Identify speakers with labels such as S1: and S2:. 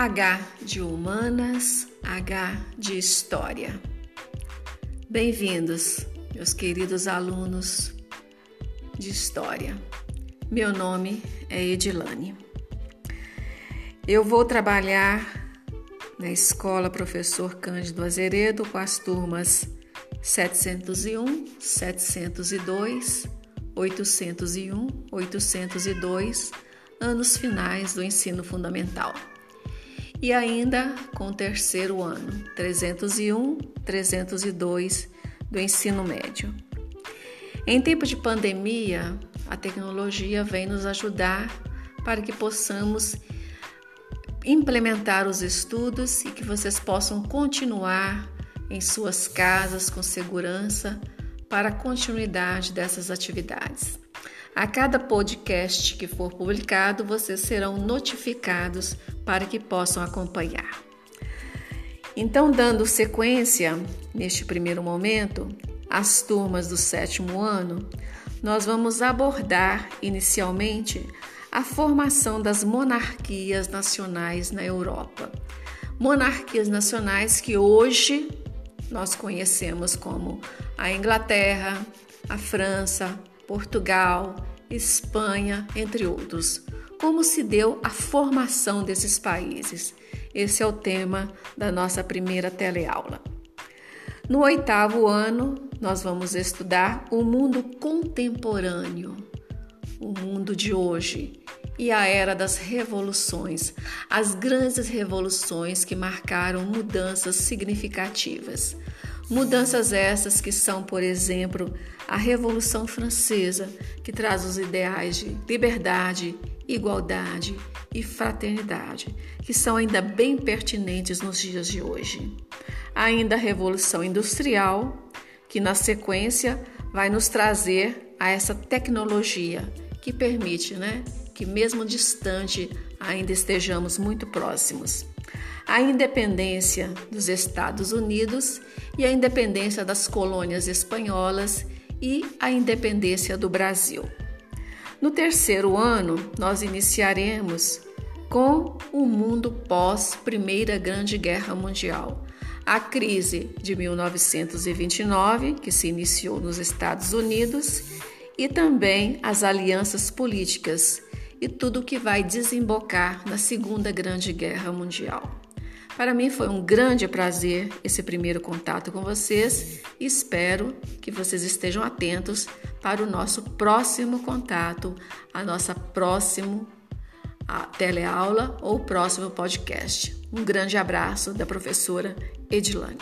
S1: H de Humanas, H de História. Bem-vindos, meus queridos alunos de História. Meu nome é Edilane. Eu vou trabalhar na Escola Professor Cândido Azeredo com as turmas 701, 702, 801, 802, anos finais do ensino fundamental e ainda com o terceiro ano, 301, 302 do ensino médio. Em tempo de pandemia, a tecnologia vem nos ajudar para que possamos implementar os estudos e que vocês possam continuar em suas casas com segurança para a continuidade dessas atividades. A cada podcast que for publicado, vocês serão notificados para que possam acompanhar. Então, dando sequência neste primeiro momento, as turmas do sétimo ano, nós vamos abordar inicialmente a formação das monarquias nacionais na Europa. Monarquias nacionais que hoje nós conhecemos como a Inglaterra, a França, Portugal, Espanha, entre outros. Como se deu a formação desses países? Esse é o tema da nossa primeira teleaula. No oitavo ano, nós vamos estudar o mundo contemporâneo, o mundo de hoje e a era das revoluções, as grandes revoluções que marcaram mudanças significativas. Mudanças essas que são, por exemplo, a Revolução Francesa, que traz os ideais de liberdade, igualdade e fraternidade, que são ainda bem pertinentes nos dias de hoje. Ainda a Revolução Industrial, que na sequência vai nos trazer a essa tecnologia que permite, né, que mesmo distante ainda estejamos muito próximos a independência dos Estados Unidos e a independência das colônias espanholas e a independência do Brasil. No terceiro ano, nós iniciaremos com o mundo pós Primeira Grande Guerra Mundial. A crise de 1929, que se iniciou nos Estados Unidos, e também as alianças políticas e tudo o que vai desembocar na Segunda Grande Guerra Mundial. Para mim foi um grande prazer esse primeiro contato com vocês e espero que vocês estejam atentos para o nosso próximo contato, a nossa próxima teleaula ou próximo podcast. Um grande abraço da professora Edilane.